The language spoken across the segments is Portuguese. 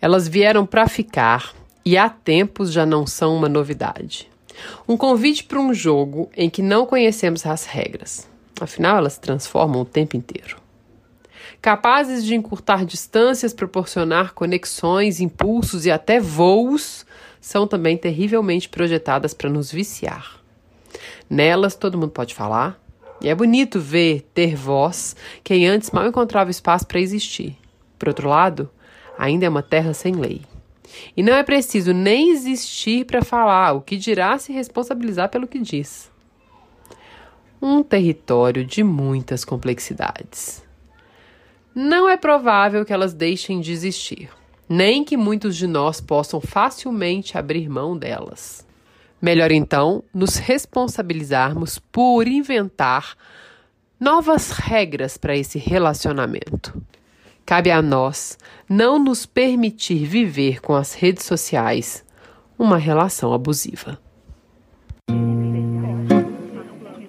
Elas vieram para ficar e há tempos já não são uma novidade. Um convite para um jogo em que não conhecemos as regras. Afinal, elas se transformam o tempo inteiro. Capazes de encurtar distâncias, proporcionar conexões, impulsos e até voos, são também terrivelmente projetadas para nos viciar. Nelas todo mundo pode falar, e é bonito ver, ter voz, quem antes mal encontrava espaço para existir. Por outro lado, ainda é uma terra sem lei. E não é preciso nem existir para falar, o que dirá se responsabilizar pelo que diz. Um território de muitas complexidades. Não é provável que elas deixem de existir, nem que muitos de nós possam facilmente abrir mão delas. Melhor então nos responsabilizarmos por inventar novas regras para esse relacionamento. Cabe a nós não nos permitir viver com as redes sociais uma relação abusiva.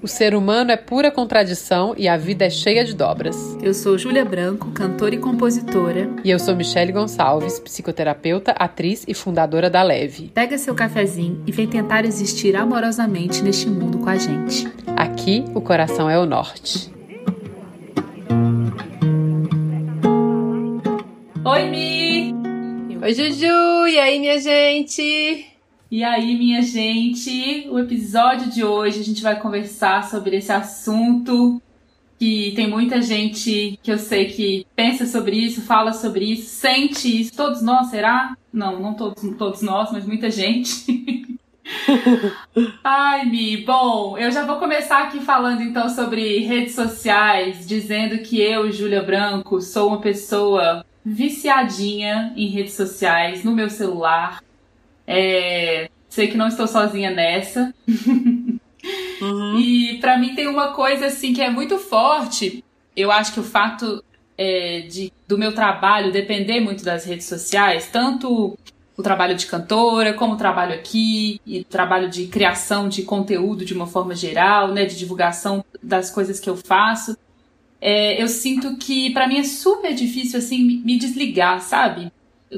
O ser humano é pura contradição e a vida é cheia de dobras. Eu sou Júlia Branco, cantora e compositora. E eu sou Michele Gonçalves, psicoterapeuta, atriz e fundadora da Leve. Pega seu cafezinho e vem tentar existir amorosamente neste mundo com a gente. Aqui, o coração é o norte. Oi, Mi! Oi, Juju! E aí, minha gente? E aí, minha gente? O episódio de hoje a gente vai conversar sobre esse assunto que tem muita gente que eu sei que pensa sobre isso, fala sobre isso, sente isso. Todos nós, será? Não, não todos, todos nós, mas muita gente. Ai, Mi, bom, eu já vou começar aqui falando então sobre redes sociais, dizendo que eu, Júlia Branco, sou uma pessoa viciadinha em redes sociais, no meu celular. É, sei que não estou sozinha nessa. Uhum. E para mim tem uma coisa assim que é muito forte. Eu acho que o fato é, de, do meu trabalho depender muito das redes sociais, tanto o trabalho de cantora, como o trabalho aqui, e o trabalho de criação de conteúdo de uma forma geral, né, de divulgação das coisas que eu faço é, eu sinto que para mim é super difícil assim me desligar, sabe?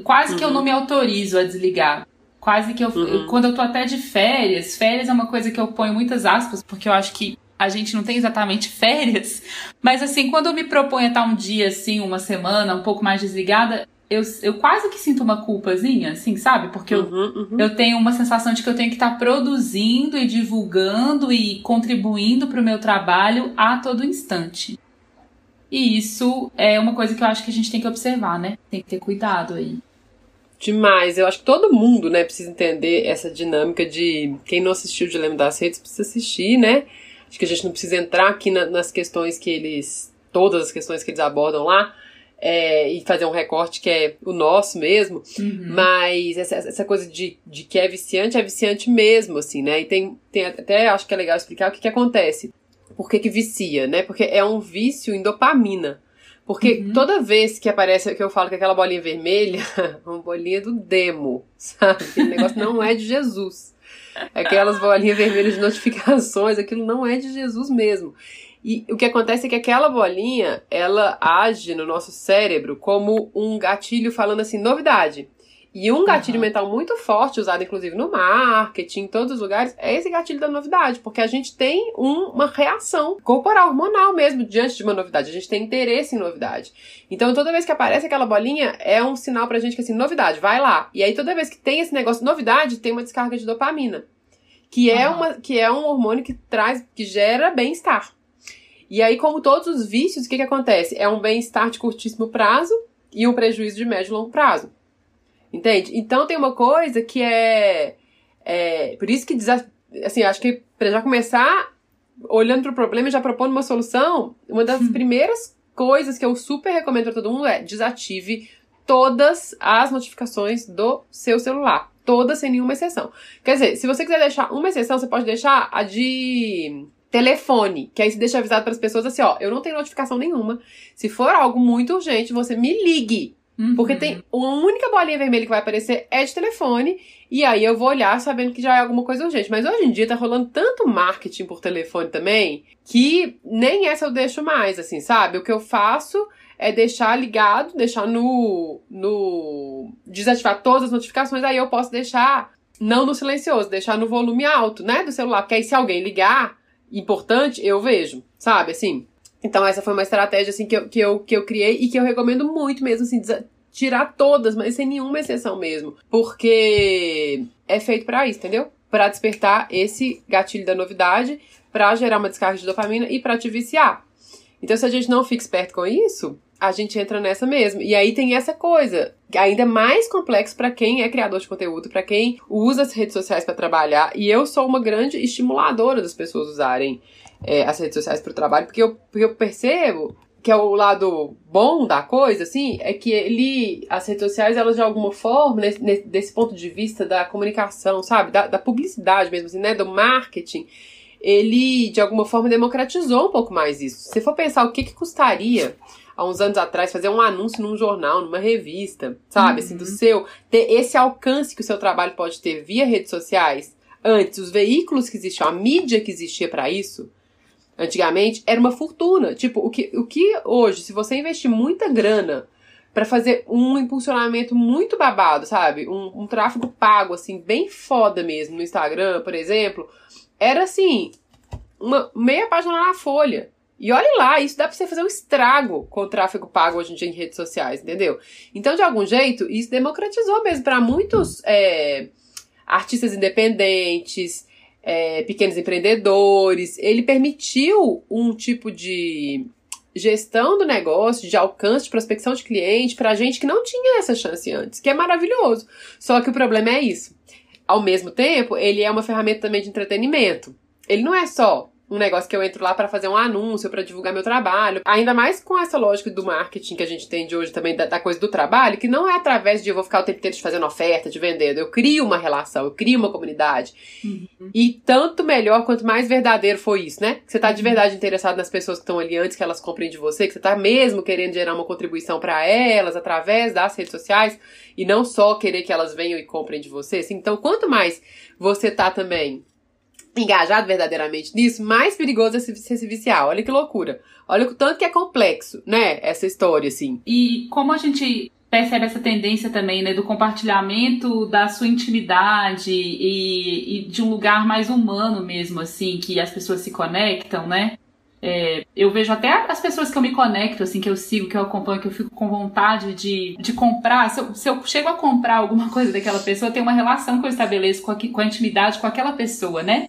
Quase uhum. que eu não uhum. me autorizo a desligar. Quase que eu, uhum. eu, quando eu tô até de férias, férias é uma coisa que eu ponho muitas aspas, porque eu acho que a gente não tem exatamente férias, mas assim, quando eu me proponho a estar um dia assim, uma semana, um pouco mais desligada, eu, eu quase que sinto uma culpazinha, assim, sabe? Porque eu, uhum, uhum. eu tenho uma sensação de que eu tenho que estar produzindo e divulgando e contribuindo para o meu trabalho a todo instante. E isso é uma coisa que eu acho que a gente tem que observar, né? Tem que ter cuidado aí. Demais. Eu acho que todo mundo, né, precisa entender essa dinâmica de quem não assistiu o Dilema das Redes precisa assistir, né? Acho que a gente não precisa entrar aqui na, nas questões que eles. todas as questões que eles abordam lá. É, e fazer um recorte que é o nosso mesmo, uhum. mas essa, essa coisa de, de que é viciante, é viciante mesmo, assim, né? E tem, tem até acho que é legal explicar o que, que acontece por que, que vicia, né? Porque é um vício em dopamina. Porque uhum. toda vez que aparece, que eu falo que aquela bolinha vermelha, uma bolinha do demo, sabe? Aquele negócio não é de Jesus. Aquelas bolinhas vermelhas de notificações, aquilo não é de Jesus mesmo. E o que acontece é que aquela bolinha, ela age no nosso cérebro como um gatilho falando assim, novidade. E um gatilho uhum. mental muito forte, usado inclusive no marketing, em todos os lugares, é esse gatilho da novidade, porque a gente tem um, uma reação corporal, hormonal mesmo, diante de uma novidade. A gente tem interesse em novidade. Então, toda vez que aparece aquela bolinha, é um sinal pra gente que assim, novidade, vai lá. E aí, toda vez que tem esse negócio de novidade, tem uma descarga de dopamina. Que é, uhum. uma, que é um hormônio que traz, que gera bem-estar. E aí, como todos os vícios, o que, que acontece? É um bem-estar de curtíssimo prazo e um prejuízo de médio e longo prazo. Entende? Então tem uma coisa que é. é por isso que, assim, acho que para já começar olhando para o problema e já propondo uma solução, uma das hum. primeiras coisas que eu super recomendo para todo mundo é desative todas as notificações do seu celular. Todas, sem nenhuma exceção. Quer dizer, se você quiser deixar uma exceção, você pode deixar a de telefone, que aí você deixa avisado para as pessoas assim, ó, eu não tenho notificação nenhuma. Se for algo muito urgente, você me ligue. Uhum. Porque tem uma única bolinha vermelha que vai aparecer é de telefone. E aí eu vou olhar sabendo que já é alguma coisa urgente. Mas hoje em dia tá rolando tanto marketing por telefone também que nem essa eu deixo mais, assim, sabe? O que eu faço é deixar ligado, deixar no, no. desativar todas as notificações, aí eu posso deixar não no silencioso, deixar no volume alto, né, do celular, porque aí se alguém ligar, importante, eu vejo, sabe, assim. Então essa foi uma estratégia, assim, que eu, que eu, que eu criei e que eu recomendo muito mesmo, assim, tirar todas, mas sem nenhuma exceção mesmo, porque é feito para isso, entendeu? Para despertar esse gatilho da novidade, para gerar uma descarga de dopamina e para te viciar. Então se a gente não fica esperto com isso, a gente entra nessa mesmo. E aí tem essa coisa, ainda mais complexo para quem é criador de conteúdo, para quem usa as redes sociais para trabalhar. E eu sou uma grande estimuladora das pessoas usarem é, as redes sociais para o trabalho, porque eu, porque eu percebo que é o lado bom da coisa, assim, é que ele, as redes sociais, elas de alguma forma, nesse, nesse desse ponto de vista da comunicação, sabe, da, da publicidade mesmo, assim, né, do marketing, ele de alguma forma democratizou um pouco mais isso. Se for pensar o que, que custaria há uns anos atrás, fazer um anúncio num jornal, numa revista, sabe? Uhum. Assim, do uhum. seu. Ter esse alcance que o seu trabalho pode ter via redes sociais. Antes, os veículos que existiam, a mídia que existia para isso, antigamente, era uma fortuna. Tipo, o que, o que hoje, se você investir muita grana para fazer um impulsionamento muito babado, sabe? Um, um tráfego pago, assim, bem foda mesmo no Instagram, por exemplo, era assim, uma meia página na folha. E olhe lá, isso dá pra você fazer um estrago com o tráfego pago hoje em dia em redes sociais, entendeu? Então, de algum jeito, isso democratizou mesmo para muitos é, artistas independentes, é, pequenos empreendedores. Ele permitiu um tipo de gestão do negócio, de alcance, de prospecção de cliente para gente que não tinha essa chance antes, que é maravilhoso. Só que o problema é isso. Ao mesmo tempo, ele é uma ferramenta também de entretenimento. Ele não é só um negócio que eu entro lá para fazer um anúncio, para divulgar meu trabalho. Ainda mais com essa lógica do marketing que a gente tem de hoje também, da, da, coisa do trabalho, que não é através de eu vou ficar o tempo inteiro fazendo oferta, de vendendo. Eu crio uma relação, eu crio uma comunidade. Uhum. E tanto melhor quanto mais verdadeiro foi isso, né? Que você tá de uhum. verdade interessado nas pessoas que estão ali antes que elas comprem de você, que você tá mesmo querendo gerar uma contribuição para elas através das redes sociais e não só querer que elas venham e comprem de você. Assim, então, quanto mais você tá também engajado verdadeiramente nisso, mais perigoso é você se viciar. Olha que loucura. Olha o tanto que é complexo, né? Essa história, assim. E como a gente percebe essa tendência também, né, do compartilhamento da sua intimidade e, e de um lugar mais humano mesmo, assim, que as pessoas se conectam, né? É, eu vejo até as pessoas que eu me conecto, assim, que eu sigo, que eu acompanho, que eu fico com vontade de, de comprar. Se eu, se eu chego a comprar alguma coisa daquela pessoa, tem uma relação que eu estabeleço com a, com a intimidade com aquela pessoa, né?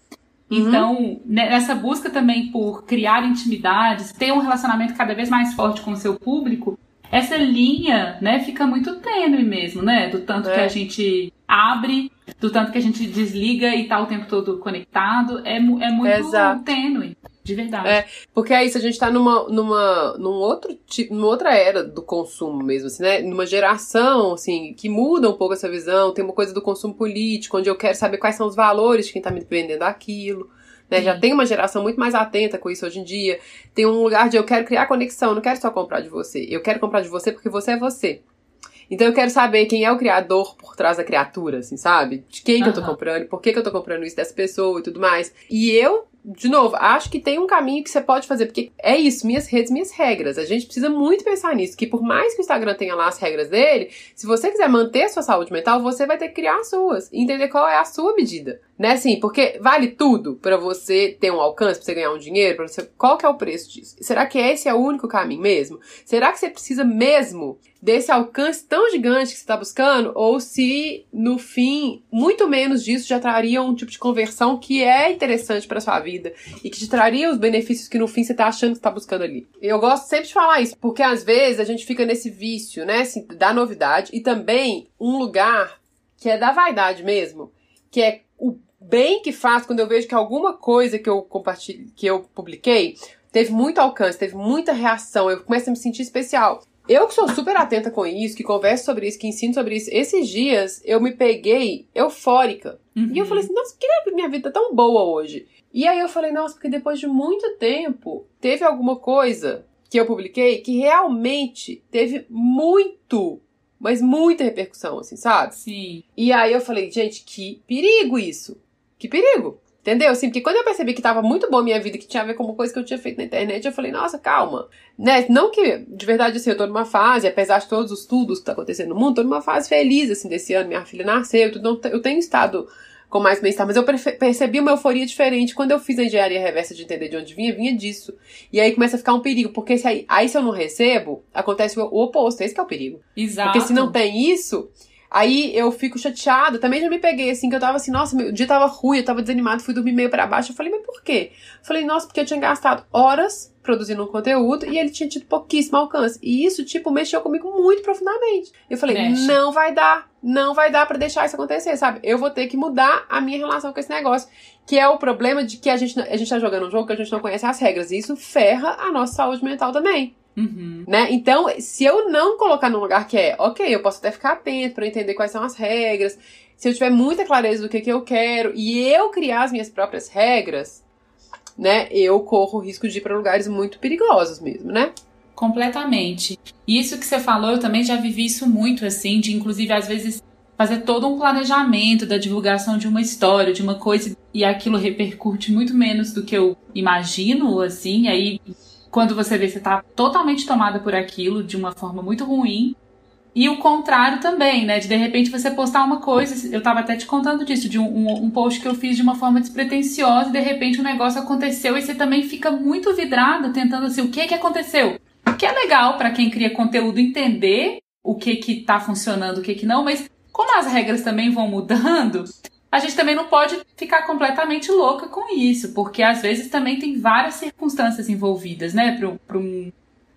Uhum. Então, nessa busca também por criar intimidades, ter um relacionamento cada vez mais forte com o seu público, essa linha, né, fica muito tênue mesmo, né? Do tanto é. que a gente abre, do tanto que a gente desliga e tá o tempo todo conectado, é, é muito Exato. tênue. De verdade. É, porque é isso, a gente tá numa, numa, num outro tipo, numa outra era do consumo mesmo, assim, né? Numa geração, assim, que muda um pouco essa visão. Tem uma coisa do consumo político, onde eu quero saber quais são os valores de quem tá me vendendo aquilo. Né? Já tem uma geração muito mais atenta com isso hoje em dia. Tem um lugar de eu quero criar conexão, não quero só comprar de você. Eu quero comprar de você porque você é você. Então eu quero saber quem é o criador por trás da criatura, assim, sabe? De quem uhum. que eu tô comprando, por que, que eu tô comprando isso dessa pessoa e tudo mais. E eu de novo, acho que tem um caminho que você pode fazer, porque é isso, minhas redes, minhas regras. A gente precisa muito pensar nisso, que por mais que o Instagram tenha lá as regras dele, se você quiser manter a sua saúde mental, você vai ter que criar as suas, entender qual é a sua medida. Né, assim, porque vale tudo para você ter um alcance, pra você ganhar um dinheiro, para você, qual que é o preço disso? Será que esse é o único caminho mesmo? Será que você precisa mesmo desse alcance tão gigante que você está buscando? Ou se, no fim, muito menos disso já traria um tipo de conversão que é interessante para sua vida e que te traria os benefícios que no fim você tá achando que está buscando ali? Eu gosto sempre de falar isso, porque às vezes a gente fica nesse vício, né, assim, da novidade e também um lugar que é da vaidade mesmo, que é o bem que faz quando eu vejo que alguma coisa que eu compartilhei, que eu publiquei, teve muito alcance, teve muita reação, eu começo a me sentir especial. Eu que sou super atenta com isso, que converso sobre isso, que ensino sobre isso, esses dias eu me peguei eufórica. Uhum. E eu falei assim, nossa, por que minha vida tá tão boa hoje? E aí eu falei, nossa, porque depois de muito tempo, teve alguma coisa que eu publiquei que realmente teve muito, mas muita repercussão, assim, sabe? Sim. E aí eu falei, gente, que perigo isso. Que perigo! Entendeu? Assim, porque quando eu percebi que tava muito boa a minha vida, que tinha a ver com uma coisa que eu tinha feito na internet, eu falei, nossa, calma. Né? Não que, de verdade, assim, eu tô numa fase, apesar de todos os tudos que tá acontecendo no mundo, tô numa fase feliz, assim, desse ano. Minha filha nasceu, tudo, eu tenho estado com mais bem-estar, mas eu percebi uma euforia diferente quando eu fiz a engenharia reversa de entender de onde vinha, vinha disso. E aí começa a ficar um perigo, porque se aí, aí se eu não recebo, acontece o oposto, esse é o perigo. Exato. Porque se não tem isso, Aí eu fico chateada. Também já me peguei assim, que eu tava assim, nossa, meu dia tava ruim, eu tava desanimado, fui dormir meio para baixo. Eu falei, mas por quê? Eu falei, nossa, porque eu tinha gastado horas produzindo um conteúdo e ele tinha tido pouquíssimo alcance. E isso, tipo, mexeu comigo muito profundamente. Eu falei, Mexe. não vai dar, não vai dar para deixar isso acontecer, sabe? Eu vou ter que mudar a minha relação com esse negócio. Que é o problema de que a gente, a gente tá jogando um jogo que a gente não conhece as regras. E isso ferra a nossa saúde mental também. Uhum. Né? Então, se eu não colocar num lugar que é, ok, eu posso até ficar atento para entender quais são as regras, se eu tiver muita clareza do que, que eu quero e eu criar as minhas próprias regras, né, eu corro o risco de ir para lugares muito perigosos mesmo, né? Completamente. Isso que você falou, eu também já vivi isso muito, assim, de inclusive às vezes fazer todo um planejamento da divulgação de uma história, de uma coisa, e aquilo repercute muito menos do que eu imagino, assim, aí quando você vê, você tá totalmente tomada por aquilo de uma forma muito ruim. E o contrário também, né? De de repente você postar uma coisa, eu tava até te contando disso, de um, um, um post que eu fiz de uma forma despretensiosa e de repente o um negócio aconteceu e você também fica muito vidrado tentando assim, o que que aconteceu? O que é legal para quem cria conteúdo entender o que que tá funcionando, o que que não, mas como as regras também vão mudando, a gente também não pode ficar completamente louca com isso, porque às vezes também tem várias circunstâncias envolvidas, né, para um,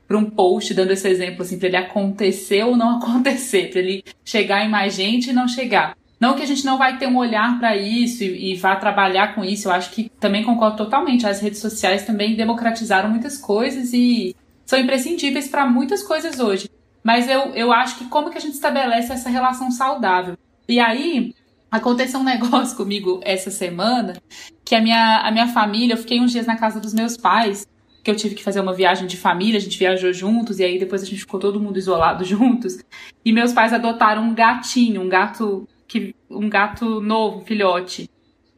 para um post, dando esse exemplo, assim, para ele acontecer ou não acontecer, para ele chegar em mais gente e não chegar. Não que a gente não vai ter um olhar para isso e, e, vá trabalhar com isso, eu acho que também concordo totalmente. As redes sociais também democratizaram muitas coisas e são imprescindíveis para muitas coisas hoje. Mas eu, eu acho que como que a gente estabelece essa relação saudável? E aí, Aconteceu um negócio comigo essa semana que a minha, a minha família, eu fiquei uns dias na casa dos meus pais, que eu tive que fazer uma viagem de família, a gente viajou juntos e aí depois a gente ficou todo mundo isolado juntos. E meus pais adotaram um gatinho, um gato que um gato novo, um filhote,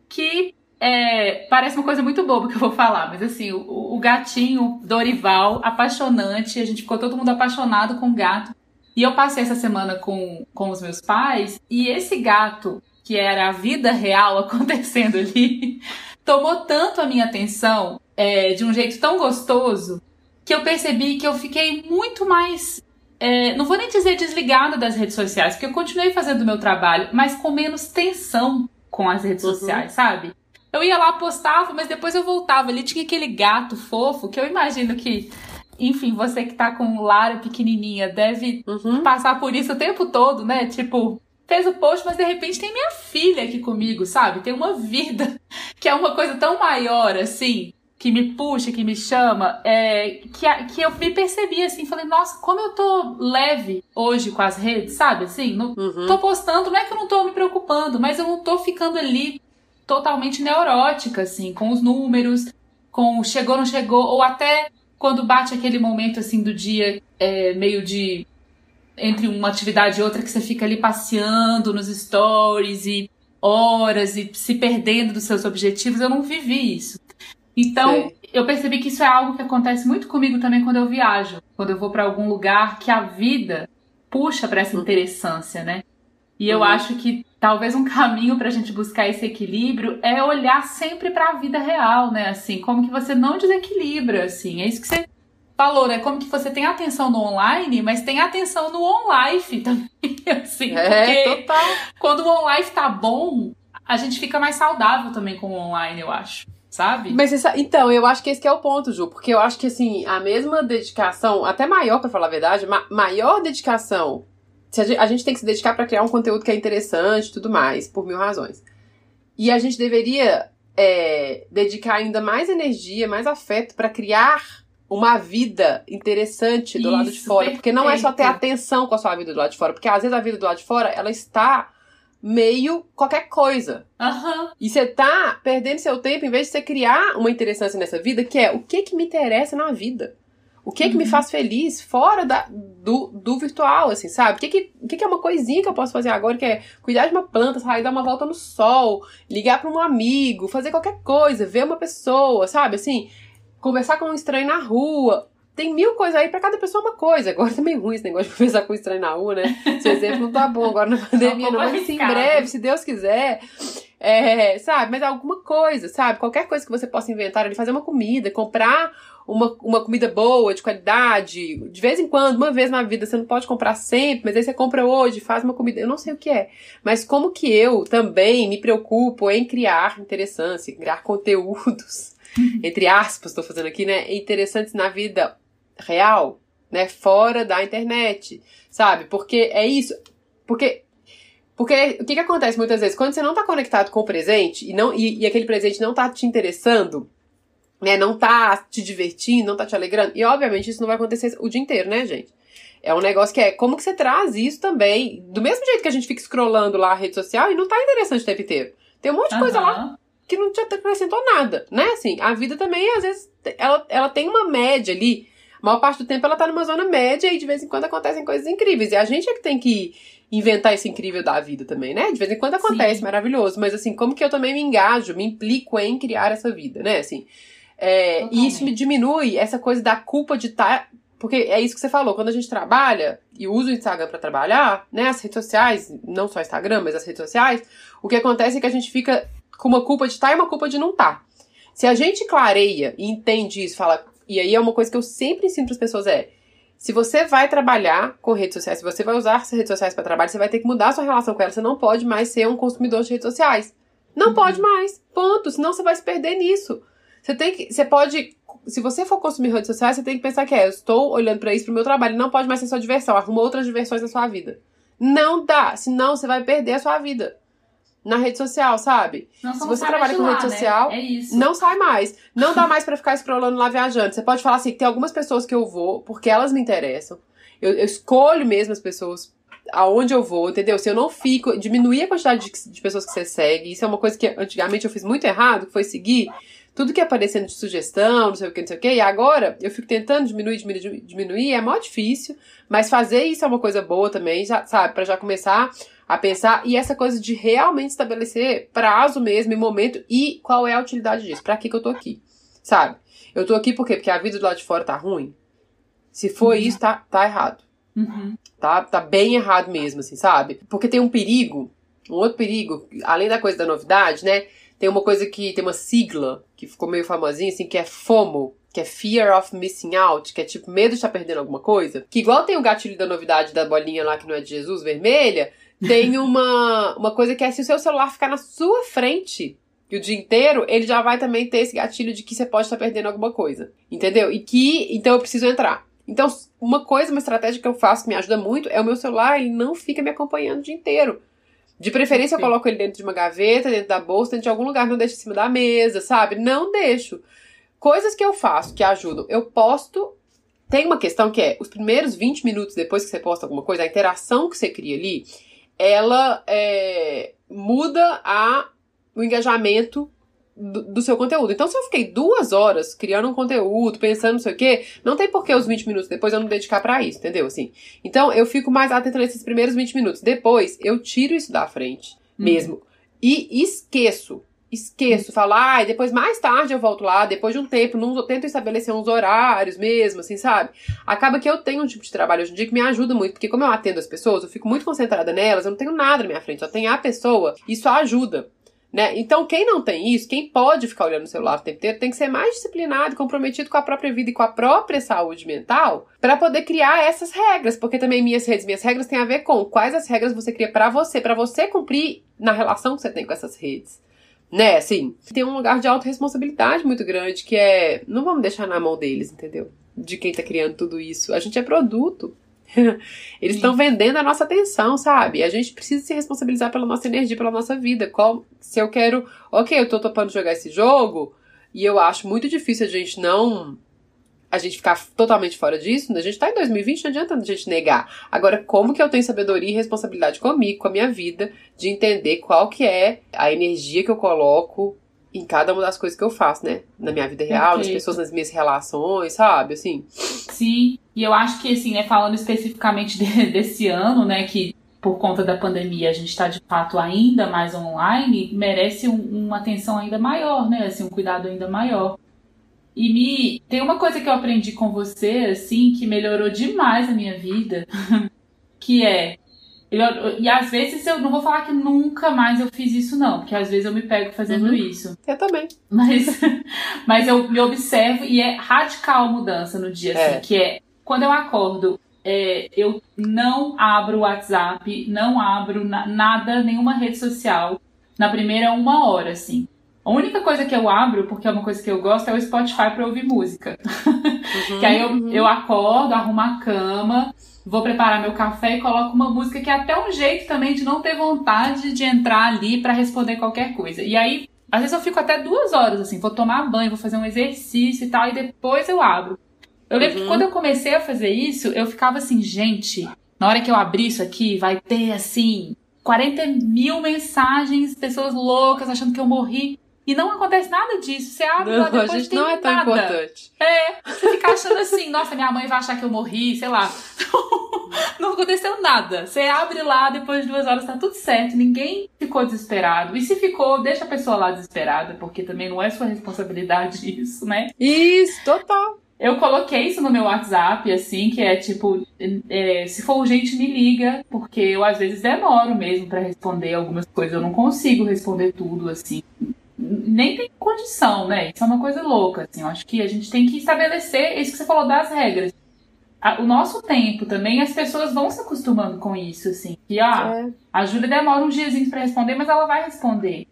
que é, parece uma coisa muito boba que eu vou falar, mas assim, o, o gatinho Dorival, apaixonante, a gente ficou todo mundo apaixonado com o gato. E eu passei essa semana com, com os meus pais, e esse gato que era a vida real acontecendo ali, tomou tanto a minha atenção é, de um jeito tão gostoso que eu percebi que eu fiquei muito mais. É, não vou nem dizer desligada das redes sociais, porque eu continuei fazendo o meu trabalho, mas com menos tensão com as redes uhum. sociais, sabe? Eu ia lá, postava, mas depois eu voltava ali, tinha aquele gato fofo que eu imagino que enfim, você que tá com Lara pequenininha deve uhum. passar por isso o tempo todo, né? Tipo, fez o post, mas de repente tem minha filha aqui comigo, sabe? Tem uma vida que é uma coisa tão maior assim, que me puxa, que me chama, é, que, que eu me percebi assim, falei, nossa, como eu tô leve hoje com as redes, sabe? Assim, não, uhum. tô postando, não é que eu não tô me preocupando, mas eu não tô ficando ali totalmente neurótica, assim, com os números, com chegou, não chegou, ou até quando bate aquele momento assim do dia é, meio de entre uma atividade e outra que você fica ali passeando nos stories e horas e se perdendo dos seus objetivos. Eu não vivi isso. Então, eu percebi que isso é algo que acontece muito comigo também quando eu viajo, quando eu vou para algum lugar que a vida puxa para essa interessância, né? E eu uhum. acho que talvez um caminho para a gente buscar esse equilíbrio é olhar sempre para a vida real, né? Assim, como que você não desequilibra, assim. É isso que você falou, né? Como que você tem atenção no online, mas tem atenção no on-life também, assim. É, total. Quando o on-life tá bom, a gente fica mais saudável também com o online, eu acho. Sabe? Mas então, eu acho que esse que é o ponto, Ju, porque eu acho que assim, a mesma dedicação, até maior para falar a verdade, ma maior dedicação, a gente, a gente tem que se dedicar para criar um conteúdo que é interessante e tudo mais, por mil razões. E a gente deveria é, dedicar ainda mais energia, mais afeto para criar uma vida interessante do Isso, lado de fora. Perfeito. Porque não é só ter atenção com a sua vida do lado de fora. Porque às vezes a vida do lado de fora, ela está meio qualquer coisa. Uhum. E você tá perdendo seu tempo em vez de você criar uma interessância nessa vida, que é o que que me interessa na vida. O que é que me uhum. faz feliz fora da, do, do virtual, assim, sabe? O que, que, o que, que é uma coisinha que eu posso fazer agora, que é cuidar de uma planta, sair, dar uma volta no sol, ligar para um amigo, fazer qualquer coisa, ver uma pessoa, sabe? Assim, conversar com um estranho na rua. Tem mil coisas aí, para cada pessoa uma coisa. Agora tá meio ruim esse negócio de conversar com estranho na rua, né? Esse exemplo não tá bom agora na pandemia, não, mas assim, em breve, se Deus quiser. É, sabe? Mas alguma coisa, sabe? Qualquer coisa que você possa inventar, ele fazer uma comida, comprar uma, uma comida boa, de qualidade. De vez em quando, uma vez na vida, você não pode comprar sempre, mas aí você compra hoje, faz uma comida. Eu não sei o que é. Mas como que eu também me preocupo em criar interessância, criar conteúdos, entre aspas, estou fazendo aqui, né? Interessantes na vida real, né? Fora da internet, sabe? Porque é isso. Porque porque o que, que acontece muitas vezes? Quando você não está conectado com o presente e, não, e, e aquele presente não está te interessando, né, não tá te divertindo, não tá te alegrando. E obviamente isso não vai acontecer o dia inteiro, né, gente? É um negócio que é como que você traz isso também. Do mesmo jeito que a gente fica scrollando lá a rede social e não tá interessante o tempo inteiro. Tem um monte de uhum. coisa lá que não te acrescentou nada, né? Assim, a vida também, às vezes, ela, ela tem uma média ali. A maior parte do tempo ela tá numa zona média e de vez em quando acontecem coisas incríveis. E a gente é que tem que inventar esse incrível da vida também, né? De vez em quando acontece, Sim. maravilhoso. Mas assim, como que eu também me engajo, me implico em criar essa vida, né? Assim, é, e isso me diminui essa coisa da culpa de estar. Tá, porque é isso que você falou, quando a gente trabalha e usa o Instagram para trabalhar, né, as redes sociais, não só o Instagram, mas as redes sociais, o que acontece é que a gente fica com uma culpa de estar tá e uma culpa de não estar. Tá. Se a gente clareia e entende isso, fala, e aí é uma coisa que eu sempre ensino para as pessoas é, se você vai trabalhar com redes sociais, se você vai usar as redes sociais para trabalho, você vai ter que mudar a sua relação com elas. Você não pode mais ser um consumidor de redes sociais. Não uhum. pode mais. Ponto. Senão você vai se perder nisso. Você tem que. Você pode. Se você for consumir redes sociais, você tem que pensar que é, eu estou olhando para isso pro meu trabalho. Não pode mais ser só diversão. Arruma outras diversões na sua vida. Não dá. Senão você vai perder a sua vida. Na rede social, sabe? Não, se você trabalha com lá, rede né? social, é não sai mais. Não dá mais para ficar scrollando lá viajando. Você pode falar assim, tem algumas pessoas que eu vou porque elas me interessam. Eu, eu escolho mesmo as pessoas aonde eu vou, entendeu? Se eu não fico, diminuir a quantidade de, de, pessoas que você segue, isso é uma coisa que antigamente eu fiz muito errado, que foi seguir tudo que é aparecendo de sugestão, não sei o que, não sei o que, e agora eu fico tentando diminuir, diminuir, diminuir, é mó difícil, mas fazer isso é uma coisa boa também, já, sabe, para já começar a pensar, e essa coisa de realmente estabelecer prazo mesmo, e momento, e qual é a utilidade disso, pra que que eu tô aqui, sabe? Eu tô aqui por quê? Porque a vida do lado de fora tá ruim? Se for uhum. isso, tá, tá errado. Uhum. Tá, tá bem errado mesmo, assim, sabe? Porque tem um perigo, um outro perigo, além da coisa da novidade, né? Tem uma coisa que tem uma sigla que ficou meio famosinha, assim, que é FOMO, que é Fear of Missing Out, que é tipo medo de estar perdendo alguma coisa. Que igual tem o gatilho da novidade da bolinha lá que não é de Jesus, vermelha, tem uma, uma coisa que é se o seu celular ficar na sua frente o dia inteiro, ele já vai também ter esse gatilho de que você pode estar perdendo alguma coisa. Entendeu? E que, então eu preciso entrar. Então, uma coisa, uma estratégia que eu faço que me ajuda muito é o meu celular, ele não fica me acompanhando o dia inteiro. De preferência, eu coloco ele dentro de uma gaveta, dentro da bolsa, dentro de algum lugar, não deixo em cima da mesa, sabe? Não deixo. Coisas que eu faço que ajudam. Eu posto. Tem uma questão que é: os primeiros 20 minutos depois que você posta alguma coisa, a interação que você cria ali, ela é, muda a, o engajamento do, do, seu conteúdo. Então, se eu fiquei duas horas criando um conteúdo, pensando não sei o quê, não tem por que os 20 minutos depois eu não dedicar para isso, entendeu? Assim. Então, eu fico mais atenta nesses primeiros 20 minutos. Depois, eu tiro isso da frente uhum. mesmo. E esqueço. Esqueço, falar, ah, depois mais tarde eu volto lá, depois de um tempo, não tento estabelecer uns horários mesmo, assim, sabe? Acaba que eu tenho um tipo de trabalho hoje em dia que me ajuda muito, porque como eu atendo as pessoas, eu fico muito concentrada nelas, eu não tenho nada na minha frente, só tem a pessoa, isso ajuda. Né? Então, quem não tem isso, quem pode ficar olhando o celular o tempo inteiro, tem que ser mais disciplinado e comprometido com a própria vida e com a própria saúde mental para poder criar essas regras. Porque também minhas redes, minhas regras têm a ver com quais as regras você cria para você, para você cumprir na relação que você tem com essas redes. Né, assim, tem um lugar de autorresponsabilidade muito grande que é. Não vamos deixar na mão deles, entendeu? De quem tá criando tudo isso. A gente é produto. Eles estão vendendo a nossa atenção, sabe? A gente precisa se responsabilizar pela nossa energia, pela nossa vida. Qual, se eu quero, ok, eu tô topando jogar esse jogo, e eu acho muito difícil a gente não. A gente ficar totalmente fora disso, a gente tá em 2020, não adianta a gente negar. Agora, como que eu tenho sabedoria e responsabilidade comigo, com a minha vida, de entender qual que é a energia que eu coloco em cada uma das coisas que eu faço, né? Na minha vida real, Perfeito. nas pessoas, nas minhas relações, sabe? Assim. Sim, e eu acho que, assim, né, falando especificamente de, desse ano, né, que por conta da pandemia a gente está de fato ainda mais online, merece um, uma atenção ainda maior, né? Assim, um cuidado ainda maior. E me tem uma coisa que eu aprendi com você, assim, que melhorou demais a minha vida, que é eu, e às vezes eu não vou falar que nunca mais eu fiz isso, não, porque às vezes eu me pego fazendo uhum. isso. Eu também. Mas, mas eu me observo e é radical a mudança no dia, assim, é. que é quando eu acordo, é, eu não abro o WhatsApp, não abro na, nada, nenhuma rede social na primeira uma hora, assim. A única coisa que eu abro, porque é uma coisa que eu gosto, é o Spotify para ouvir música. Uhum, que aí eu, uhum. eu acordo, arrumo a cama, vou preparar meu café e coloco uma música que é até um jeito também de não ter vontade de entrar ali para responder qualquer coisa. E aí, às vezes eu fico até duas horas, assim, vou tomar banho, vou fazer um exercício e tal, e depois eu abro. Eu lembro uhum. que quando eu comecei a fazer isso, eu ficava assim, gente, na hora que eu abrir isso aqui, vai ter assim, 40 mil mensagens, pessoas loucas achando que eu morri. E não acontece nada disso. Você abre não, lá depois a gente não é tão nada. importante. É, você fica achando assim, nossa, minha mãe vai achar que eu morri, sei lá. não aconteceu nada. Você abre lá, depois de duas horas tá tudo certo, ninguém ficou desesperado. E se ficou, deixa a pessoa lá desesperada, porque também não é sua responsabilidade isso, né? Isso, total. Eu coloquei isso no meu WhatsApp, assim, que é tipo, é, se for urgente, me liga, porque eu às vezes demoro mesmo para responder algumas coisas, eu não consigo responder tudo, assim nem tem condição, né? Isso é uma coisa louca, assim. Eu acho que a gente tem que estabelecer isso que você falou das regras. O nosso tempo também, as pessoas vão se acostumando com isso, assim. Que, ah, é. a Júlia demora uns dias para responder, mas ela vai responder.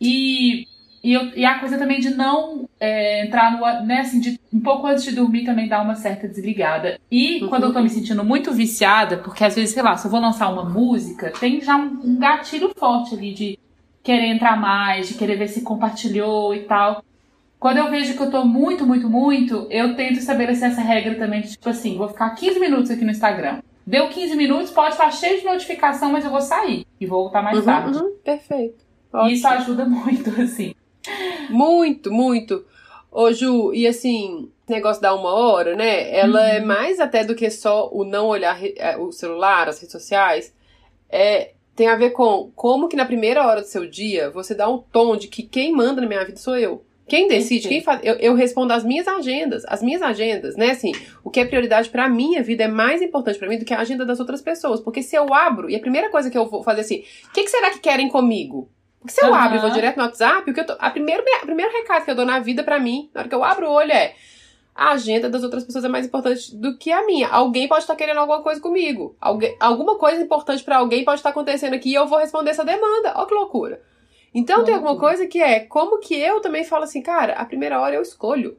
E, e, eu, e, a coisa também de não é, entrar no. Né, assim, de, um pouco antes de dormir também dar uma certa desligada. E uhum. quando eu tô me sentindo muito viciada, porque às vezes, sei lá, se eu vou lançar uma música, tem já um, um gatilho forte ali de querer entrar mais, de querer ver se compartilhou e tal. Quando eu vejo que eu tô muito, muito, muito, eu tento estabelecer essa regra também de tipo assim, vou ficar 15 minutos aqui no Instagram. Deu 15 minutos, pode estar cheio de notificação, mas eu vou sair e vou voltar mais uhum, tarde. Uhum, perfeito. Ótimo. Isso ajuda muito, assim. Muito, muito. Ô, Ju, e assim, negócio da uma hora, né? Ela é uhum. é mais até do que só o não olhar é, o celular, as redes sociais. É, tem a ver com como que na primeira hora do seu dia você dá um tom de que quem manda na minha vida sou eu. Quem decide, quem faz. Eu, eu, respondo as minhas agendas. As minhas agendas, né? Assim, o que é prioridade pra minha vida é mais importante para mim do que a agenda das outras pessoas. Porque se eu abro, e a primeira coisa que eu vou fazer assim, o que, que, será que querem comigo? Porque se eu uhum. abro e vou direto no WhatsApp, o que eu tô, a primeiro, a primeiro recado que eu dou na vida pra mim, na hora que eu abro o olho, é a agenda das outras pessoas é mais importante do que a minha. Alguém pode estar querendo alguma coisa comigo. Alguém, alguma coisa importante para alguém pode estar acontecendo aqui e eu vou responder essa demanda. Olha que loucura. Então tem alguma coisa que é como que eu também falo assim, cara, a primeira hora eu escolho.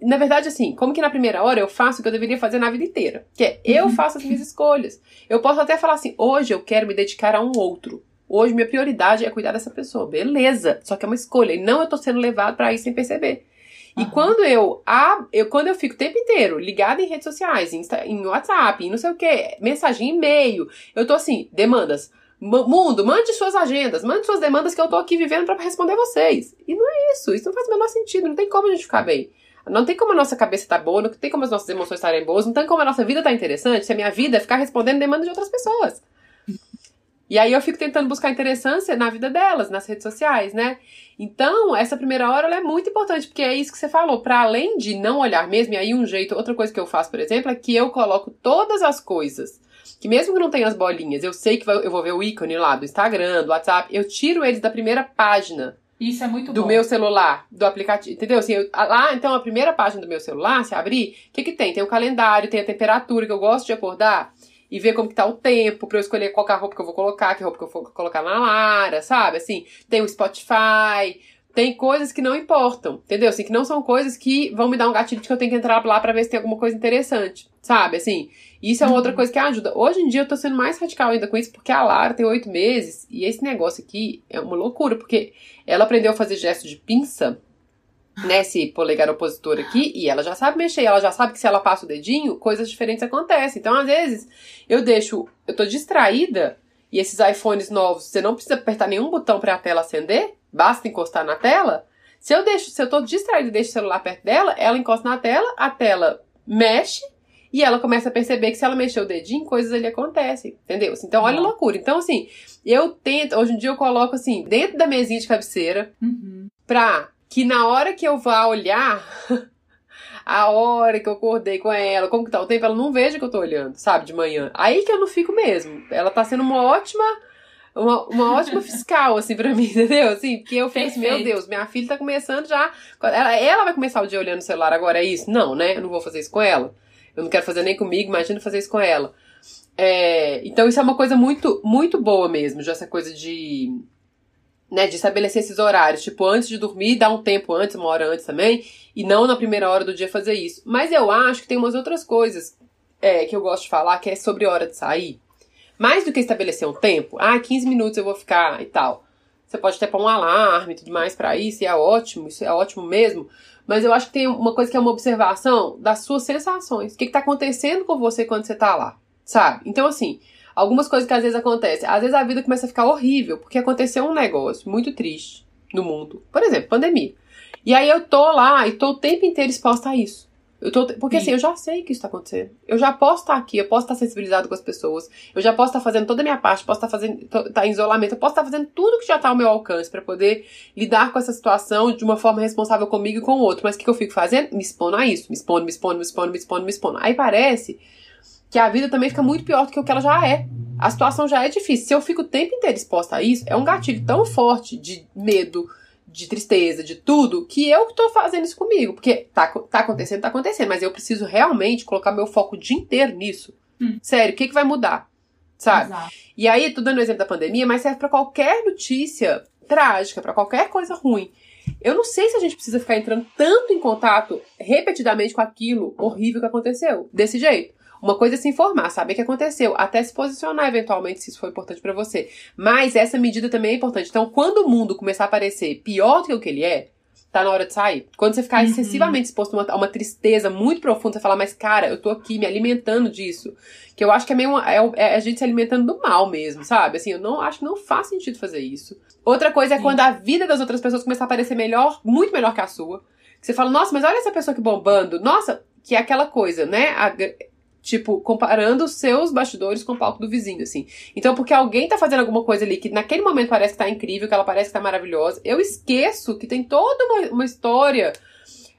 Na verdade, assim, como que na primeira hora eu faço o que eu deveria fazer na vida inteira? Que é eu uhum. faço as minhas escolhas. Eu posso até falar assim, hoje eu quero me dedicar a um outro. Hoje minha prioridade é cuidar dessa pessoa. Beleza. Só que é uma escolha. E não eu tô sendo levado para isso sem perceber. E uhum. quando eu, ah, eu quando eu fico o tempo inteiro ligada em redes sociais, em, em WhatsApp, em não sei o que, mensagem, e-mail, eu tô assim, demandas. Mundo, mande suas agendas, mande suas demandas que eu tô aqui vivendo para responder vocês. E não é isso, isso não faz o menor sentido, não tem como a gente ficar bem. Não tem como a nossa cabeça estar tá boa, não tem como as nossas emoções estarem boas, não tem como a nossa vida estar tá interessante se a minha vida é ficar respondendo demandas de outras pessoas. E aí eu fico tentando buscar interessância na vida delas, nas redes sociais, né? Então, essa primeira hora é muito importante, porque é isso que você falou. Para além de não olhar mesmo, e aí um jeito, outra coisa que eu faço, por exemplo, é que eu coloco todas as coisas. Que mesmo que não tenha as bolinhas, eu sei que eu vou ver o ícone lá do Instagram, do WhatsApp, eu tiro eles da primeira página. Isso é muito do bom. meu celular, do aplicativo, entendeu? Assim, eu, lá, então, a primeira página do meu celular, se abrir, o que que tem? Tem o calendário, tem a temperatura que eu gosto de acordar e ver como que tá o tempo para eu escolher qual é a roupa que eu vou colocar, que roupa que eu vou colocar na Lara, sabe? Assim, tem o Spotify, tem coisas que não importam, entendeu? Assim, que não são coisas que vão me dar um gatilho de que eu tenho que entrar lá para ver se tem alguma coisa interessante, sabe? Assim, isso é uma outra uhum. coisa que ajuda. Hoje em dia eu tô sendo mais radical ainda com isso, porque a Lara tem oito meses e esse negócio aqui é uma loucura, porque ela aprendeu a fazer gesto de pinça nesse polegar opositor aqui e ela já sabe mexer, ela já sabe que se ela passa o dedinho, coisas diferentes acontecem. Então, às vezes, eu deixo, eu tô distraída e esses iPhones novos, você não precisa apertar nenhum botão para a tela acender, basta encostar na tela. Se eu deixo, se eu tô distraído e deixo o celular perto dela, ela encosta na tela, a tela mexe e ela começa a perceber que se ela mexer o dedinho, coisas ali acontecem, entendeu? Então, olha a loucura. Então, assim, eu tento, hoje em dia eu coloco assim, dentro da mesinha de cabeceira, Uhum. pra que na hora que eu vá olhar, a hora que eu acordei com ela, como que tá o tempo, ela não veja que eu tô olhando, sabe, de manhã. Aí que eu não fico mesmo. Ela tá sendo uma ótima. Uma, uma ótima fiscal, assim, pra mim, entendeu? Assim, porque eu fico assim, meu. Deus, minha filha tá começando já. Ela, ela vai começar o dia olhando o celular agora, é isso? Não, né? Eu não vou fazer isso com ela. Eu não quero fazer nem comigo, imagina fazer isso com ela. É, então, isso é uma coisa muito, muito boa mesmo, já essa coisa de né, de estabelecer esses horários, tipo, antes de dormir, dar um tempo antes, uma hora antes também, e não na primeira hora do dia fazer isso. Mas eu acho que tem umas outras coisas é, que eu gosto de falar, que é sobre hora de sair. Mais do que estabelecer um tempo, ah, 15 minutos eu vou ficar e tal. Você pode até pôr um alarme e tudo mais pra isso, e é ótimo, isso é ótimo mesmo. Mas eu acho que tem uma coisa que é uma observação das suas sensações. O que, que tá acontecendo com você quando você tá lá, sabe? Então, assim, algumas coisas que às vezes acontecem. Às vezes a vida começa a ficar horrível, porque aconteceu um negócio muito triste no mundo. Por exemplo, pandemia. E aí eu tô lá e tô o tempo inteiro exposta a isso. Eu tô, porque Sim. assim, eu já sei que isso tá acontecendo. Eu já posso estar aqui, eu posso estar sensibilizado com as pessoas, eu já posso estar fazendo toda a minha parte, posso estar fazendo, tá em isolamento, eu posso estar fazendo tudo que já tá ao meu alcance pra poder lidar com essa situação de uma forma responsável comigo e com o outro. Mas o que, que eu fico fazendo? Me expondo a isso, me expondo, me expondo, me expondo, me expondo, me expondo. Aí parece que a vida também fica muito pior do que o que ela já é. A situação já é difícil. Se eu fico o tempo inteiro exposta a isso, é um gatilho tão forte de medo, de tristeza, de tudo, que eu que tô fazendo isso comigo. Porque tá, tá acontecendo, tá acontecendo, mas eu preciso realmente colocar meu foco o dia inteiro nisso. Hum. Sério, o que, que vai mudar? Sabe? Exato. E aí, tô dando o exemplo da pandemia, mas serve pra qualquer notícia trágica, pra qualquer coisa ruim. Eu não sei se a gente precisa ficar entrando tanto em contato repetidamente com aquilo horrível que aconteceu. Desse jeito. Uma coisa é se informar, saber o que aconteceu, até se posicionar eventualmente se isso for importante pra você. Mas essa medida também é importante. Então, quando o mundo começar a parecer pior do que o que ele é, tá na hora de sair. Quando você ficar Uhum. excessivamente exposto a uma, a uma tristeza muito profunda, você fala, mas cara, eu tô aqui me alimentando disso. Que eu acho que é meio uma- é, é a gente se alimentando do mal mesmo, sabe? Assim, eu não acho que não faz sentido fazer isso. Outra coisa é Sim. quando a vida das outras pessoas começar a parecer melhor, muito melhor que a sua. Que você fala, nossa, mas olha essa pessoa que bombando. Nossa, que é aquela coisa, né? A- tipo, comparando os seus bastidores com o palco do vizinho, assim. Então, porque alguém tá fazendo alguma coisa ali que naquele momento parece que tá incrível, que ela parece que tá maravilhosa, eu esqueço que tem toda uma, uma história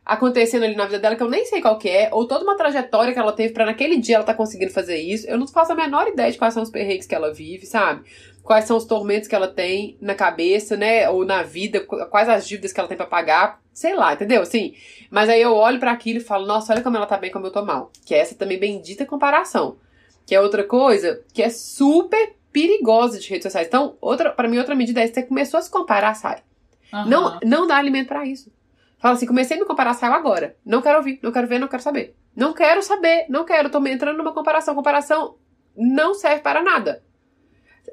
acontecendo ali na vida dela que eu nem sei qual que é, ou toda uma trajetória que ela teve pra naquele dia ela tá conseguindo fazer isso. Eu não faço a menor ideia de quais são os perrengues que ela vive, sabe? Quais são os tormentos que ela tem na cabeça, né? Ou na vida, qu- quais as dívidas que ela tem pra pagar, sei lá, entendeu? Assim, mas aí eu olho pra aquilo e falo, nossa, olha como ela tá bem, como eu tô mal. Que é essa também bendita comparação. Que é outra coisa que é super perigosa de redes sociais. Então, outra, para mim, outra medida é você começou a se comparar, sai. Aham. Não, não dá alimento pra isso. Fala assim, comecei a me comparar, saiu agora. Não quero ouvir, não quero ver, não quero saber. Não quero saber, não quero. Tô entrando numa comparação. Comparação não serve para nada.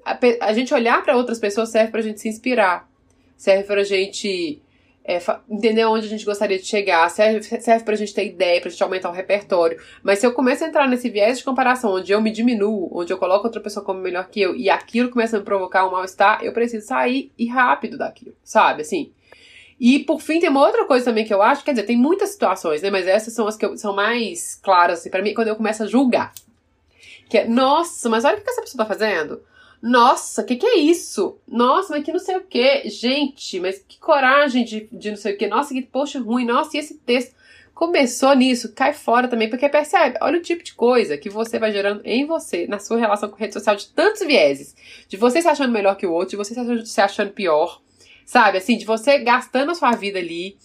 A, a gente olhar pra outras pessoas serve pra gente se inspirar. Serve pra gente é, entender onde a gente gostaria de chegar. Serve, serve pra gente ter ideia, pra gente aumentar o repertório. Mas se eu começo a entrar nesse viés de comparação, onde eu me diminuo, onde eu coloco outra pessoa como melhor que eu, e aquilo começa a me provocar um mal-estar, eu preciso sair e rápido daquilo, sabe? Assim. E por fim, tem uma outra coisa também que eu acho, quer dizer, tem muitas situações, né? Mas essas são as que eu- são mais claras, assim, pra mim, quando eu começo a julgar. Que é, nossa, mas olha o que essa pessoa tá fazendo. Nossa, o que, que é isso? Nossa, mas que não sei o que. Gente, mas que coragem de, de não sei o que. Nossa, que post ruim. Nossa, e esse texto? Começou nisso, cai fora também, porque percebe, olha o tipo de coisa que você vai gerando em você, na sua relação com rede social, de tantos vieses. De você se achando melhor que o outro, de você se achando pior. Sabe, assim, de você gastando a sua vida ali.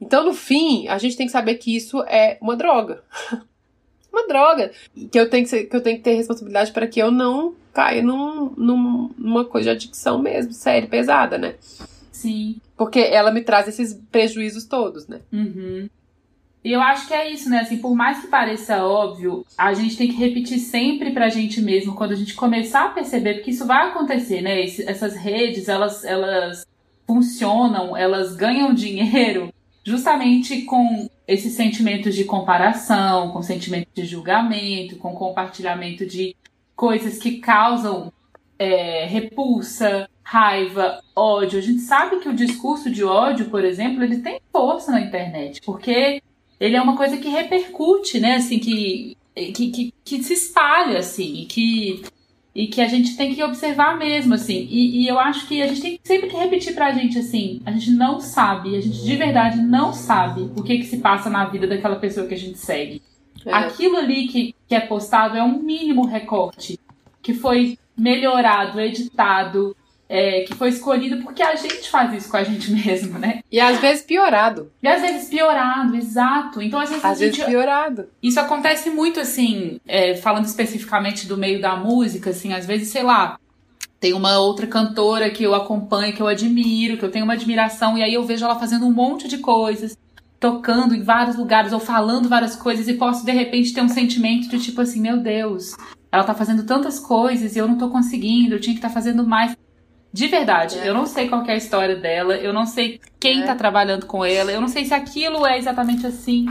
Então, no fim, a gente tem que saber que isso é uma droga. uma droga. Que eu tenho que, ser- que eu tenho que ter responsabilidade para que eu não caia num, num- numa coisa de adicção mesmo, séria, pesada, né? Sim. Porque ela me traz esses prejuízos todos, né? Uhum. E eu acho que é isso, né? Assim, por mais que pareça óbvio, a gente tem que repetir sempre pra gente mesmo quando a gente começar a perceber, porque isso vai acontecer, né? Esse- essas redes, elas, elas funcionam, elas ganham dinheiro justamente com esses sentimentos de comparação, com sentimento de julgamento, com compartilhamento de coisas que causam é, repulsa, raiva, ódio. A gente sabe que o discurso de ódio, por exemplo, ele tem força na internet, porque ele é uma coisa que repercute, né? Assim, que, que, que, que se espalha, assim, e que, e que a gente tem que observar mesmo, assim. E, e eu acho que a gente tem sempre que repetir pra gente, assim, a gente não sabe, a gente de verdade não sabe o que, que se passa na vida daquela pessoa que a gente segue. É. Aquilo ali que, que é postado é um mínimo recorte que foi melhorado, editado, é, que foi escolhido porque a gente faz isso com a gente mesmo, né? E às vezes piorado. E às vezes piorado, exato. Então, às vezes. Às vezes gente... piorado. Isso acontece muito, assim, é, falando especificamente do meio da música, assim, às vezes, sei lá. Tem uma outra cantora que eu acompanho, que eu admiro, que eu tenho uma admiração, e aí eu vejo ela fazendo um monte de coisas, tocando em vários lugares ou falando várias coisas, e posso de repente ter um sentimento de tipo assim: meu Deus, ela tá fazendo tantas coisas e eu não tô conseguindo, eu tinha que estar tá fazendo mais. De verdade, é. eu não sei qual é a história dela, eu não sei quem é. tá trabalhando com ela, eu não sei se aquilo é exatamente assim.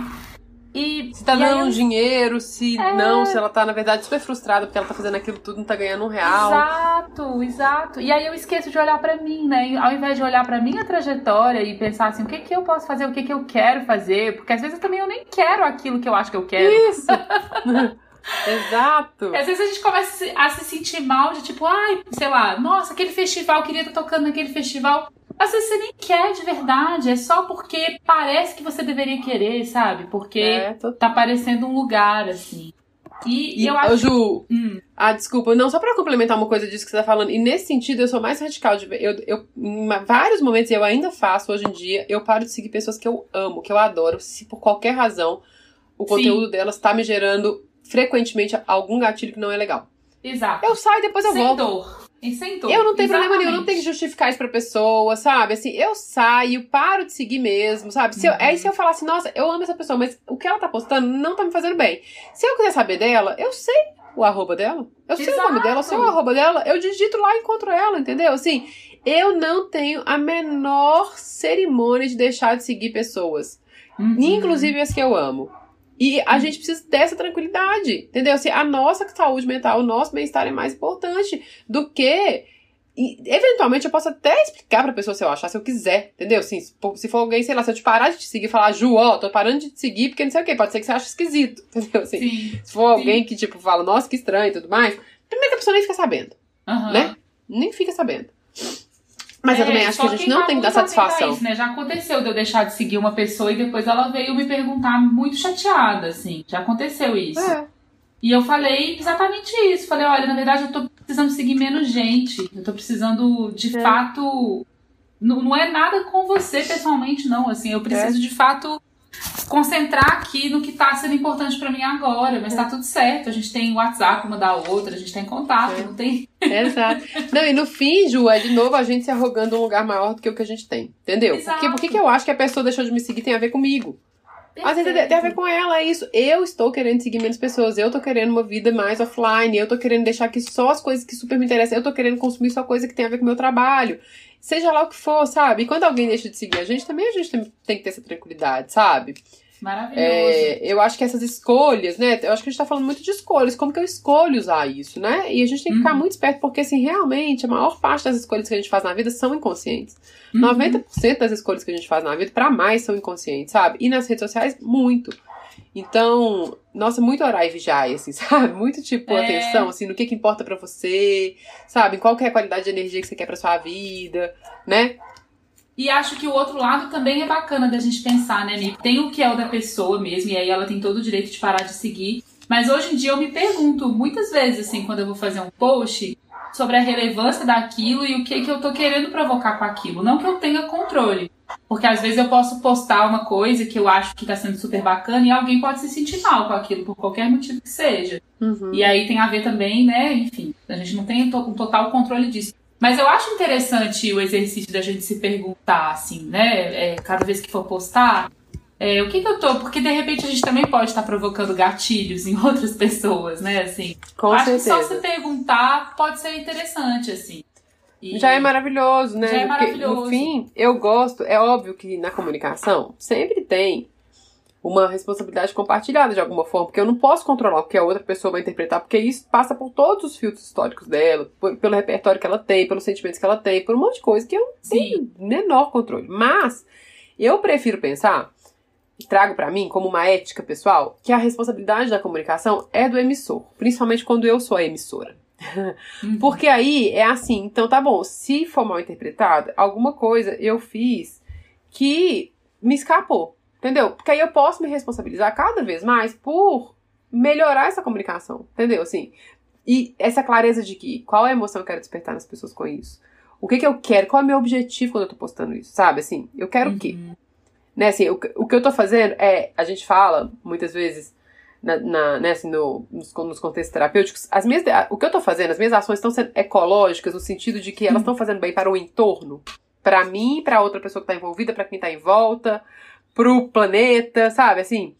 E, se tá dando eu... dinheiro, se é... não, se ela tá, na verdade, super frustrada porque ela tá fazendo aquilo tudo, não tá ganhando um real. Exato, exato. E aí eu esqueço de olhar para mim, né? Ao invés de olhar para minha trajetória e pensar assim, o que que eu posso fazer, o que que eu quero fazer, porque às vezes também eu nem quero aquilo que eu acho que eu quero. Isso! Exato. Às vezes a gente começa a se sentir mal de tipo, ai, sei lá, nossa, aquele festival, queria estar tocando naquele festival. Às vezes você nem quer de verdade, é só porque parece que você deveria querer, sabe? Porque é, tô... tá parecendo um lugar, assim. E, e, eu acho. Ô, Ju, hum. ah, desculpa, não, só pra complementar uma coisa disso que você tá falando. E nesse sentido, eu sou mais radical de ver. Eu, eu, em vários momentos, eu ainda faço hoje em dia, eu paro de seguir pessoas que eu amo, que eu adoro, se por qualquer razão o conteúdo Sim. delas tá me gerando frequentemente algum gatilho que não é legal. Exato. Eu saio e depois eu sem volto. Dor. E sem dor. Eu não tenho Exatamente. problema nenhum, eu não tenho que justificar isso pra pessoa, sabe? Assim, eu saio, paro de seguir mesmo, sabe? Se eu, uhum. Aí se eu falar assim, nossa, eu amo essa pessoa, mas o que ela tá postando não tá me fazendo bem. Se eu quiser saber dela, eu sei o arroba dela. Eu sei Exato. o nome dela, eu sei o arroba dela, eu digito lá e encontro ela, entendeu? Assim, eu não tenho a menor cerimônia de deixar de seguir pessoas. Uhum. Inclusive as que eu amo. E a gente precisa dessa tranquilidade, entendeu? Se a nossa saúde mental, o nosso bem-estar é mais importante do que. E, eventualmente eu posso até explicar pra pessoa se eu achar, se eu quiser, entendeu? Assim, se for alguém, sei lá, se eu te parar de te seguir e falar, Ju, ó, tô parando de te seguir porque não sei o quê, pode ser que você ache esquisito, entendeu? Assim, Sim. se for alguém Sim. que, tipo, fala, nossa, que estranho e tudo mais, primeiro que a pessoa nem fica sabendo, uhum. né? Nem fica sabendo. Mas é, eu também acho que a gente não tá tem que dar satisfação. Isso, né? Já aconteceu de eu deixar de seguir uma pessoa e depois ela veio me perguntar muito chateada, assim. Já aconteceu isso. É. E eu falei exatamente isso. Falei, olha, na verdade eu tô precisando seguir menos gente. Eu tô precisando, de é. fato. Não, não é nada com você pessoalmente, não. Assim, eu preciso é. de fato concentrar aqui no que está sendo importante para mim agora, mas está é. tudo certo. A gente tem WhatsApp uma da outra, a gente tem contato, é. não tem. Exato. Não, e no fim, Ju, é de novo a gente se arrogando um lugar maior do que o que a gente tem. Entendeu? Exato. Porque por que, eu acho que a pessoa deixou de me seguir tem a ver comigo? Às vezes tem a ver com ela, é isso. Eu estou querendo seguir menos pessoas, eu estou querendo uma vida mais offline, eu estou querendo deixar que só as coisas que super me interessam, eu estou querendo consumir só coisa que tem a ver com o meu trabalho seja lá o que for, sabe? E quando alguém deixa de seguir a gente, também a gente tem, que ter essa tranquilidade, sabe? Maravilhoso. É, eu acho que essas escolhas, né? Eu acho que a gente tá falando muito de escolhas, como que eu escolho usar isso, né? E a gente tem que ficar uhum. muito esperto, porque, assim, realmente, a maior parte das escolhas que a gente faz na vida são inconscientes. Uhum. 90% das escolhas que a gente faz na vida, para mais, são inconscientes, sabe? E nas redes sociais, muito. Então, nossa, muito orar e vigiar, assim, sabe? Muito, tipo, é. atenção, assim, no que que importa para você, sabe? Qual que é a qualidade de energia que você quer pra sua vida, né? E acho que o outro lado também é bacana da gente pensar, né, Mi? Tem o que é o da pessoa mesmo, e aí ela tem todo o direito de parar de seguir. Mas hoje em dia eu me pergunto muitas vezes, assim, quando eu vou fazer um post, sobre a relevância daquilo e o que, que eu tô querendo provocar com aquilo. Não que eu tenha controle. Porque às vezes eu posso postar uma coisa que eu acho que tá sendo super bacana e alguém pode se sentir mal com aquilo, por qualquer motivo que seja. Uhum. E aí tem a ver também, né? Enfim, a gente não tem um total controle disso. Mas eu acho interessante o exercício da gente se perguntar, assim, né? É, cada vez que for postar, é, o que, que eu tô. Porque de repente a gente também pode estar provocando gatilhos em outras pessoas, né? Assim, Com acho certeza. que só se perguntar pode ser interessante, assim. E já é maravilhoso, né? Já é maravilhoso. Porque, no fim, eu gosto, é óbvio que na comunicação sempre tem uma responsabilidade compartilhada de alguma forma, porque eu não posso controlar o que a outra pessoa vai interpretar, porque isso passa por todos os filtros históricos dela, por, pelo repertório que ela tem, pelos sentimentos que ela tem, por um monte de coisa que eu não tenho menor controle. Mas eu prefiro pensar e trago para mim como uma ética pessoal que a responsabilidade da comunicação é do emissor, principalmente quando eu sou a emissora. Uhum. Porque aí é assim, então tá bom, se for mal interpretado, alguma coisa eu fiz que me escapou. Entendeu? Porque aí eu posso me responsabilizar cada vez mais por melhorar essa comunicação. Entendeu? Assim. E essa clareza de que qual é a emoção que eu quero despertar nas pessoas com isso? O que, que eu quero? Qual é o meu objetivo quando eu tô postando isso? Sabe? Assim, eu quero uhum. o quê? Né, assim, o, o que eu tô fazendo é. A gente fala muitas vezes. Na, na, né, assim, no, nos, nos, contextos terapêuticos, as minhas, o que eu tô fazendo, as minhas ações estão sendo ecológicas no sentido de que elas estão fazendo bem para o entorno, para mim, para outra pessoa que está envolvida, para quem está em volta, pro planeta, sabe? Assim,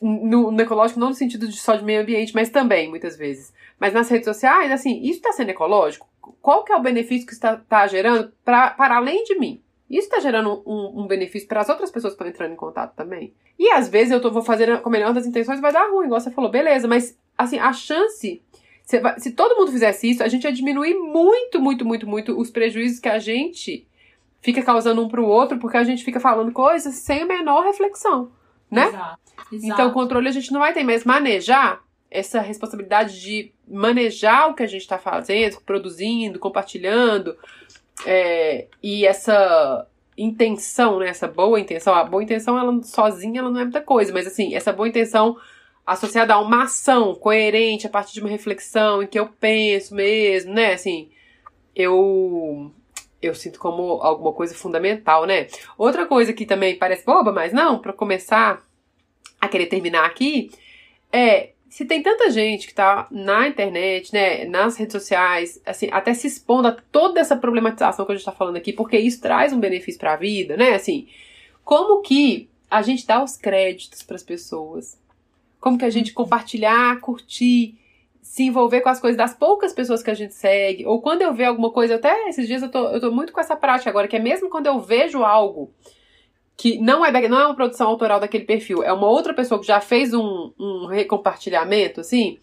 no, no, ecológico não no sentido de só de meio ambiente, mas também, muitas vezes. Mas nas redes sociais, assim, isso está sendo ecológico? Qual que é o benefício que está tá gerando pra, para além de mim? Isso está gerando um, um benefício para as outras pessoas que estão entrando em contato também. E às vezes eu tô, vou fazer com a melhor das intenções vai dar ruim, igual você falou, beleza, mas assim, a chance. Se, se todo mundo fizesse isso, a gente ia diminuir muito, muito, muito, muito os prejuízos que a gente fica causando um pro outro, porque a gente fica falando coisas sem a menor reflexão, né? Exato, exato. Então, o controle a gente não vai ter, mas manejar essa responsabilidade de manejar o que a gente está fazendo, produzindo, compartilhando, é, e essa intenção, né? Essa boa intenção, a boa intenção, ela sozinha, ela não é muita coisa, mas assim, essa boa intenção associada a uma ação coerente a partir de uma reflexão em que eu penso mesmo, né? Assim, eu eu sinto como alguma coisa fundamental, né? Outra coisa que também parece boba, mas não, para começar a querer terminar aqui, é se tem tanta gente que tá na internet, né, nas redes sociais, assim, até se expondo a toda essa problematização que a gente tá falando aqui, porque isso traz um benefício para a vida, né? Assim, como que a gente dá os créditos para as pessoas? Como que a gente compartilhar, curtir, se envolver com as coisas das poucas pessoas que a gente segue, ou quando eu ver alguma coisa, até esses dias eu tô, eu tô muito com essa prática agora, que é mesmo quando eu vejo algo que não é, não é uma produção autoral daquele perfil, é uma outra pessoa que já fez um, um recompartilhamento, assim,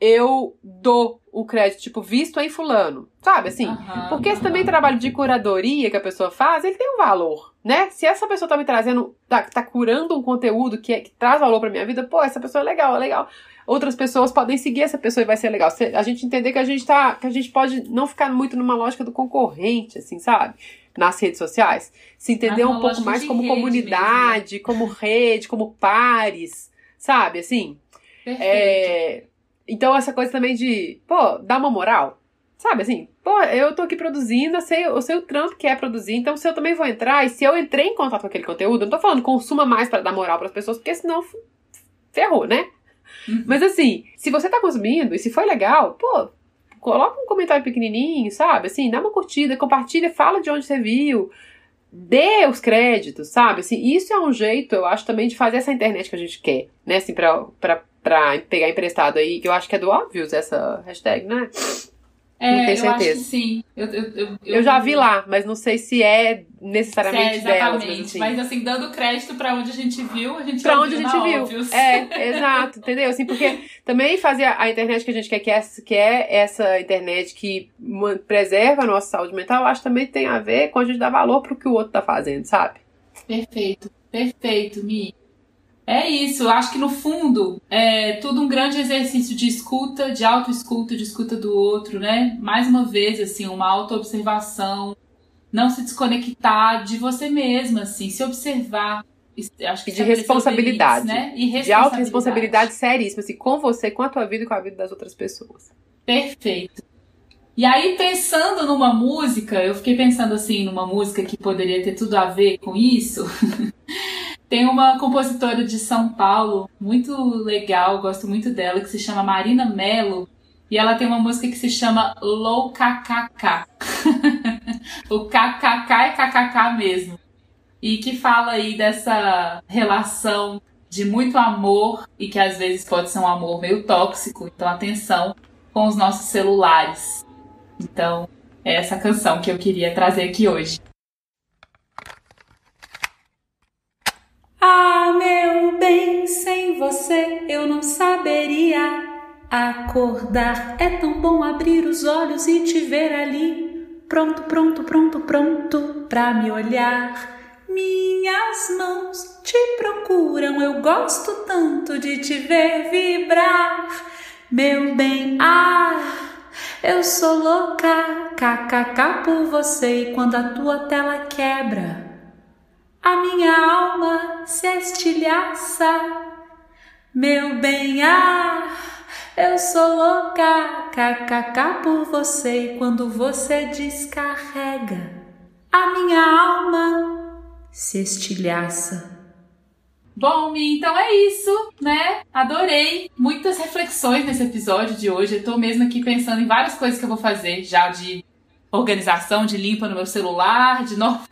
eu dou o crédito, tipo, visto em fulano, sabe, assim? Uhum, porque esse uhum. também trabalho de curadoria que a pessoa faz, ele tem um valor, né? Se essa pessoa tá me trazendo, tá, tá curando um conteúdo que, é, que traz valor pra minha vida, pô, essa pessoa é legal, é legal outras pessoas podem seguir essa pessoa e vai ser legal. A gente entender que a gente tá, que a gente pode não ficar muito numa lógica do concorrente, assim, sabe? Nas redes sociais. Se entender um pouco mais como comunidade, mesmo. como rede, como pares, sabe? Assim. É... Então, essa coisa também de, pô, dar uma moral. Sabe assim, pô, eu tô aqui produzindo, eu sei, eu sei o trampo que é produzir, então se eu também vou entrar, e se eu entrei em contato com aquele conteúdo, eu não tô falando consuma mais para dar moral para as pessoas, porque senão ferrou, né? Uhum. Mas assim, se você tá consumindo e se foi legal, pô, coloca um comentário pequenininho, sabe? Assim, dá uma curtida, compartilha, fala de onde você viu, dê os créditos, sabe? Assim, isso é um jeito, eu acho, também de fazer essa internet que a gente quer, né? Assim, pra, pra, pra pegar emprestado aí, que eu acho que é do óbvio essa hashtag, né? É, não tenho certeza. Eu acho que sim. Eu, eu, eu, eu, já vi lá, mas não sei se é necessariamente se é delas. Mas assim. mas assim, dando crédito para onde a gente viu, a gente Pra onde a gente viu. Óbvios. É, exato, entendeu? Assim, porque também fazer a internet que a gente quer, que é, que é essa internet que preserva a nossa saúde mental, acho que também tem a ver com a gente dar valor pro que o outro tá fazendo, sabe? Perfeito, perfeito, Mi. É isso, acho que no fundo é tudo um grande exercício de escuta, de autoescuta, de escuta do outro, né? Mais uma vez, assim, uma autoobservação, não se desconectar de você mesma, assim, se observar. Acho que de responsabilidade, né? E responsabilidade. De autorresponsabilidade seríssima, assim, com você, com a tua vida e com a vida das outras pessoas. Perfeito. E aí, pensando numa música, eu fiquei pensando assim, numa música que poderia ter tudo a ver com isso. Tem uma compositora de São Paulo muito legal, gosto muito dela, que se chama Marina Mello. E ela tem uma música que se chama Low KKK. o KKK é KKK mesmo. E que fala aí dessa relação de muito amor e que às vezes pode ser um amor meio tóxico. Então, atenção com os nossos celulares. Então, é essa canção que eu queria trazer aqui hoje. Amém. Sem você eu não saberia acordar. É tão bom abrir os olhos e te ver ali, pronto, pronto, pronto, pronto pra me olhar. Minhas mãos te procuram, eu gosto tanto de te ver vibrar. Meu bem, ah, eu sou louca, kkk por você. E quando a tua tela quebra, a minha alma se estilhaça. Meu bem, ah, eu sou louca, kkk por você. E quando você descarrega, a minha alma se estilhaça. Bom, Mi, então é isso, né? Adorei. Muitas reflexões nesse episódio de hoje. Eu tô mesmo aqui pensando em várias coisas que eu vou fazer já de organização, de limpa no meu celular, de novas,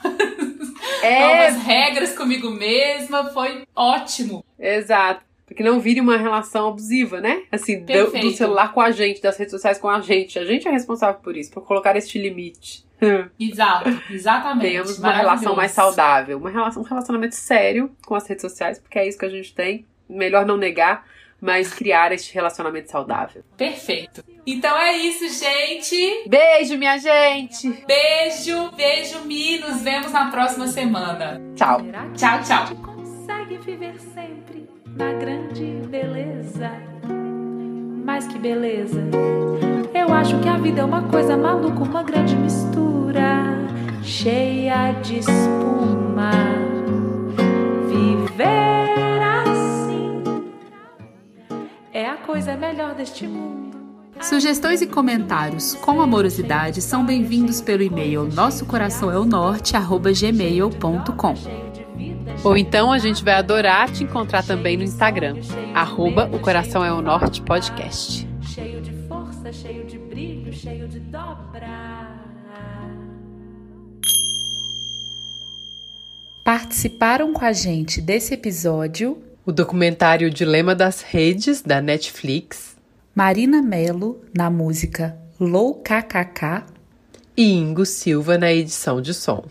É. novas regras comigo mesma. Foi ótimo. Exato. Pra que não vire uma relação abusiva, né? Assim, do, do celular com a gente, das redes sociais com a gente. A gente é responsável por isso, por colocar este limite. Exato, exatamente. Tenhamos uma relação mais saudável. Uma relação, um relacionamento sério com as redes sociais, porque é isso que a gente tem. Melhor não negar, mas criar este relacionamento saudável. Perfeito. Então é isso, gente. Beijo, minha gente! Beijo, beijo, Mi. Nos vemos na próxima semana. Tchau! Tchau, tchau. Consegue viver sempre na grande beleza. Mas que beleza! Eu acho que a vida é uma coisa maluca, uma grande mistura, cheia de espuma. Viver é a coisa melhor deste mundo. Sugestões e comentários com amorosidade são bem-vindos pelo e-mail nossocoraçãoeunorte@gmail.com. Ou então a gente vai adorar te encontrar também no Instagram, arroba o Coração é o Norte Podcast. Cheio de força, cheio de brilho, cheio de dobra. Participaram com a gente desse episódio O documentário Dilema das Redes, da Netflix, Marina Mello na música Low KKK e Ingo Silva na edição de som.